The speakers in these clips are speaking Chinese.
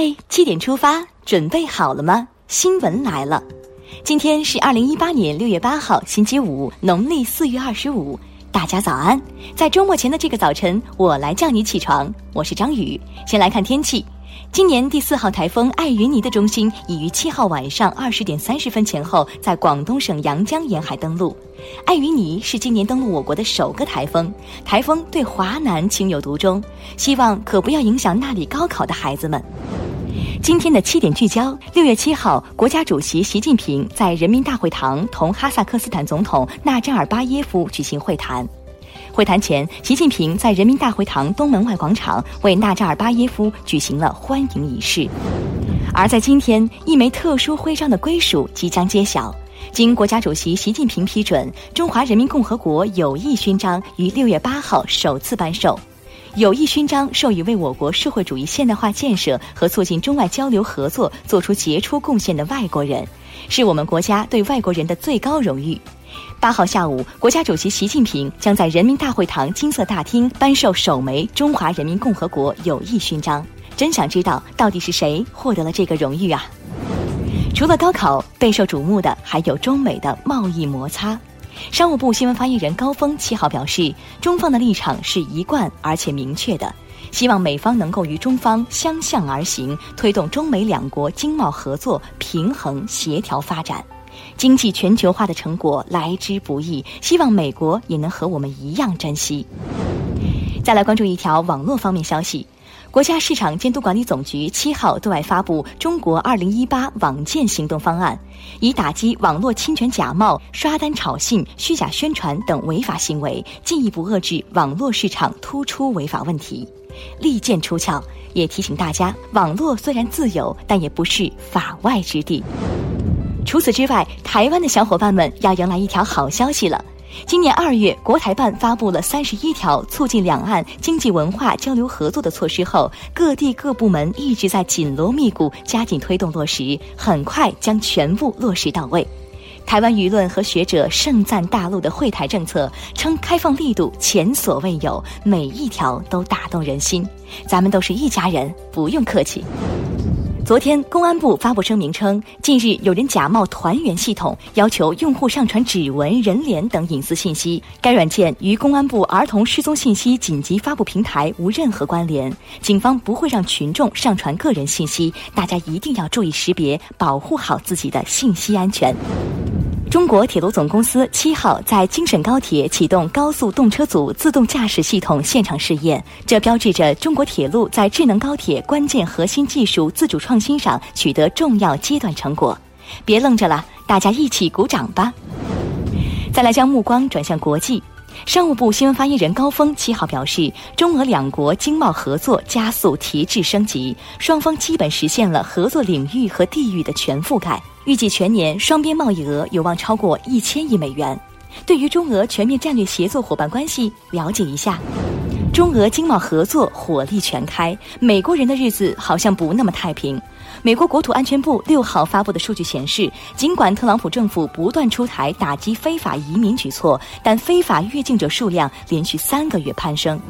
嗨，七点出发，准备好了吗？新闻来了，今天是二零一八年六月八号，星期五，农历四月二十五。大家早安，在周末前的这个早晨，我来叫你起床。我是张宇，先来看天气。今年第四号台风艾云尼的中心已于七号晚上二十点三十分前后在广东省阳江沿海登陆。艾云尼是今年登陆我国的首个台风，台风对华南情有独钟，希望可不要影响那里高考的孩子们。今天的七点聚焦：六月七号，国家主席习近平在人民大会堂同哈萨克斯坦总统纳扎尔巴耶夫举行会谈。会谈前，习近平在人民大会堂东门外广场为纳扎尔巴耶夫举行了欢迎仪式。而在今天，一枚特殊徽章的归属即将揭晓。经国家主席习近平批准，中华人民共和国友谊勋章于六月八号首次颁授。友谊勋章授予为我国社会主义现代化建设和促进中外交流合作作出杰出贡献的外国人，是我们国家对外国人的最高荣誉。八号下午，国家主席习近平将在人民大会堂金色大厅颁授首枚中华人民共和国友谊勋章。真想知道到底是谁获得了这个荣誉啊？除了高考，备受瞩目的还有中美的贸易摩擦。商务部新闻发言人高峰七号表示，中方的立场是一贯而且明确的，希望美方能够与中方相向而行，推动中美两国经贸合作平衡协调发展。经济全球化的成果来之不易，希望美国也能和我们一样珍惜。再来关注一条网络方面消息，国家市场监督管理总局七号对外发布《中国二零一八网建行动方案》，以打击网络侵权假冒、刷单炒信、虚假宣传等违法行为，进一步遏制网络市场突出违法问题。利剑出鞘，也提醒大家，网络虽然自由，但也不是法外之地。除此之外，台湾的小伙伴们要迎来一条好消息了。今年二月，国台办发布了三十一条促进两岸经济文化交流合作的措施后，各地各部门一直在紧锣密鼓加紧推动落实，很快将全部落实到位。台湾舆论和学者盛赞大陆的会台政策，称开放力度前所未有，每一条都打动人心。咱们都是一家人，不用客气。昨天，公安部发布声明称，近日有人假冒团圆系统，要求用户上传指纹、人脸等隐私信息。该软件与公安部儿童失踪信息紧急发布平台无任何关联，警方不会让群众上传个人信息，大家一定要注意识别，保护好自己的信息安全。中国铁路总公司七号在京沈高铁启动高速动车组自动驾驶系统现场试验，这标志着中国铁路在智能高铁关键核心技术自主创新上取得重要阶段成果。别愣着了，大家一起鼓掌吧！再来将目光转向国际。商务部新闻发言人高峰七号表示，中俄两国经贸合作加速提质升级，双方基本实现了合作领域和地域的全覆盖。预计全年双边贸易额有望超过一千亿美元。对于中俄全面战略协作伙伴关系，了解一下。中俄经贸合作火力全开，美国人的日子好像不那么太平。美国国土安全部六号发布的数据显示，尽管特朗普政府不断出台打击非法移民举措，但非法越境者数量连续三个月攀升。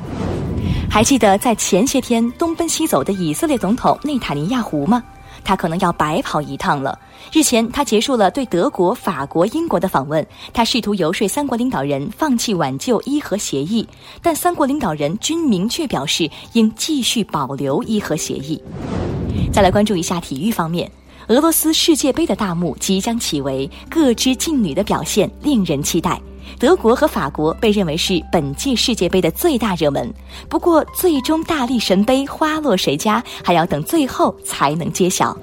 还记得在前些天东奔西走的以色列总统内塔尼亚胡吗？他可能要白跑一趟了。日前，他结束了对德国、法国、英国的访问，他试图游说三国领导人放弃挽救伊核协议，但三国领导人均明确表示应继续保留伊核协议。再来关注一下体育方面，俄罗斯世界杯的大幕即将启围，各支劲旅的表现令人期待。德国和法国被认为是本届世界杯的最大热门，不过最终大力神杯花落谁家，还要等最后才能揭晓。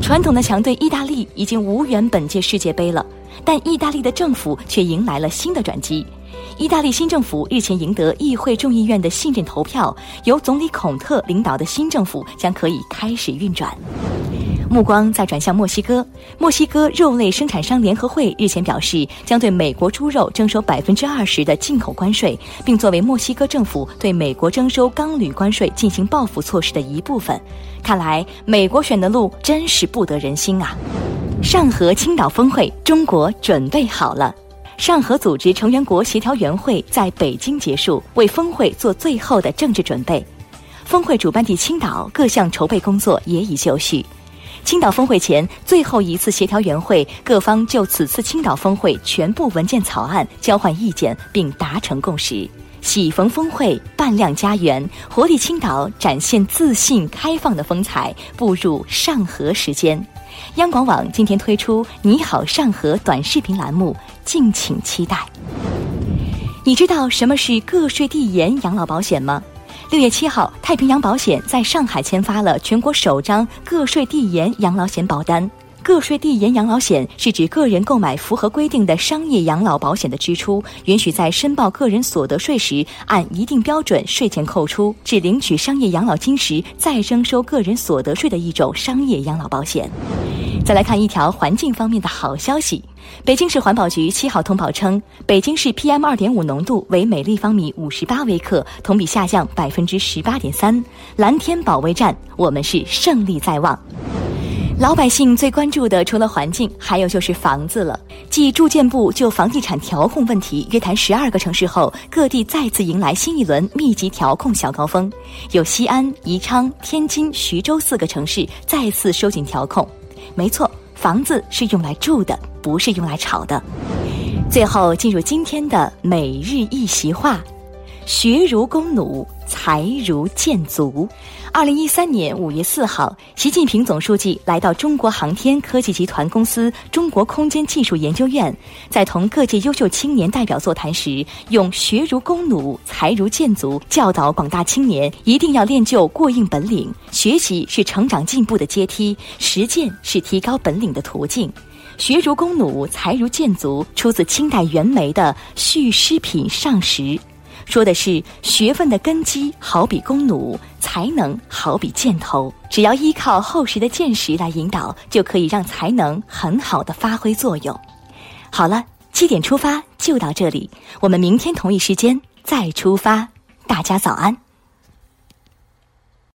传统的强队意大利已经无缘本届世界杯了，但意大利的政府却迎来了新的转机。意大利新政府日前赢得议会众议院的信任投票，由总理孔特领导的新政府将可以开始运转。目光再转向墨西哥，墨西哥肉类生产商联合会日前表示，将对美国猪肉征收百分之二十的进口关税，并作为墨西哥政府对美国征收钢铝关税进行报复措施的一部分。看来，美国选的路真是不得人心啊！上合青岛峰会，中国准备好了。上合组织成员国协调员会在北京结束，为峰会做最后的政治准备。峰会主办地青岛各项筹备工作也已就绪。青岛峰会前最后一次协调员会，各方就此次青岛峰会全部文件草案交换意见，并达成共识。喜逢峰会，扮靓家园，活力青岛展现自信开放的风采，步入上合时间。央广网今天推出“你好上河”短视频栏目，敬请期待。你知道什么是个税递延养老保险吗？六月七号，太平洋保险在上海签发了全国首张个税递延养老险保单。个税递延养老险是指个人购买符合规定的商业养老保险的支出，允许在申报个人所得税时按一定标准税前扣除，至领取商业养老金时再征收个人所得税的一种商业养老保险。再来看一条环境方面的好消息。北京市环保局七号通报称，北京市 PM 二点五浓度为每立方米五十八微克，同比下降百分之十八点三。蓝天保卫战，我们是胜利在望。老百姓最关注的除了环境，还有就是房子了。继住建部就房地产调控问题约谈十二个城市后，各地再次迎来新一轮密集调控小高峰，有西安、宜昌、天津、徐州四个城市再次收紧调控。没错。房子是用来住的，不是用来炒的。最后进入今天的每日一席话：学如弓弩，才如箭足。二零一三年五月四号，习近平总书记来到中国航天科技集团公司中国空间技术研究院，在同各界优秀青年代表座谈时，用“学如弓弩，才如箭足”教导广大青年一定要练就过硬本领。学习是成长进步的阶梯，实践是提高本领的途径。“学如弓弩，才如箭足”出自清代袁枚的《续诗品上十》。说的是学问的根基，好比弓弩；才能好比箭头。只要依靠厚实的见识来引导，就可以让才能很好的发挥作用。好了，七点出发就到这里，我们明天同一时间再出发。大家早安。